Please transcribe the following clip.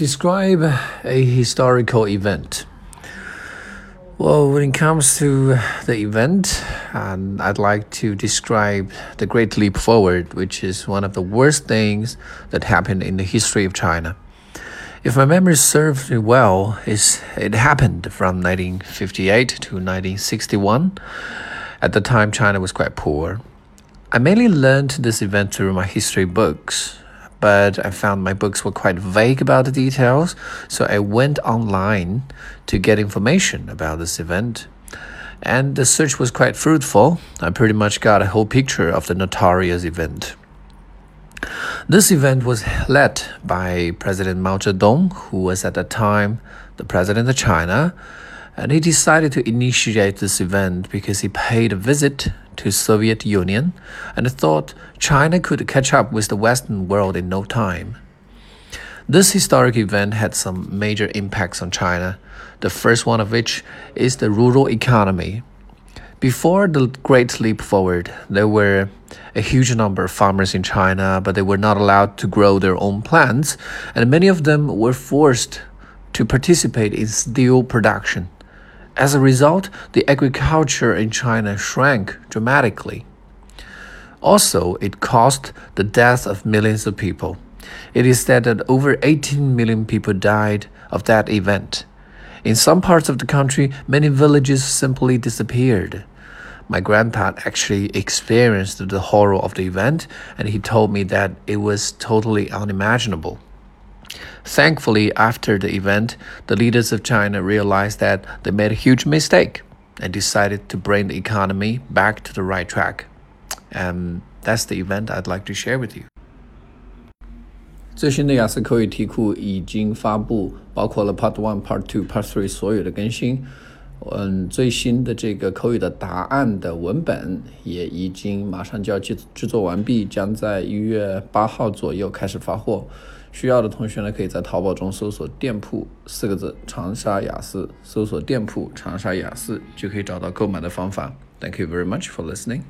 Describe a historical event. Well, when it comes to the event, um, I'd like to describe the Great Leap Forward, which is one of the worst things that happened in the history of China. If my memory serves me well, it happened from 1958 to 1961. At the time, China was quite poor. I mainly learned this event through my history books but I found my books were quite vague about the details, so I went online to get information about this event. And the search was quite fruitful. I pretty much got a whole picture of the notorious event. This event was led by President Mao Zedong, who was at the time the president of China, and he decided to initiate this event because he paid a visit to Soviet Union and thought China could catch up with the Western world in no time. This historic event had some major impacts on China, the first one of which is the rural economy. Before the Great Leap Forward, there were a huge number of farmers in China, but they were not allowed to grow their own plants, and many of them were forced to participate in steel production. As a result, the agriculture in China shrank dramatically. Also, it caused the death of millions of people. It is said that over 18 million people died of that event. In some parts of the country, many villages simply disappeared. My grandpa actually experienced the horror of the event, and he told me that it was totally unimaginable. Thankfully, after the event, the leaders of China realized that they made a huge mistake and decided to bring the economy back to the right track. And that's the event I'd like to share with you. 最新的雅思口语题库已经发布，包括了 Part One、Part Two、Part Three 所有的更新。嗯，最新的这个口语的答案的文本也已经马上就要制制作完毕，将在一月八号左右开始发货。 需要的同学呢，可以在淘宝中搜索“店铺”四个字，长沙雅思，搜索“店铺长沙雅思”就可以找到购买的方法。Thank you very much for listening.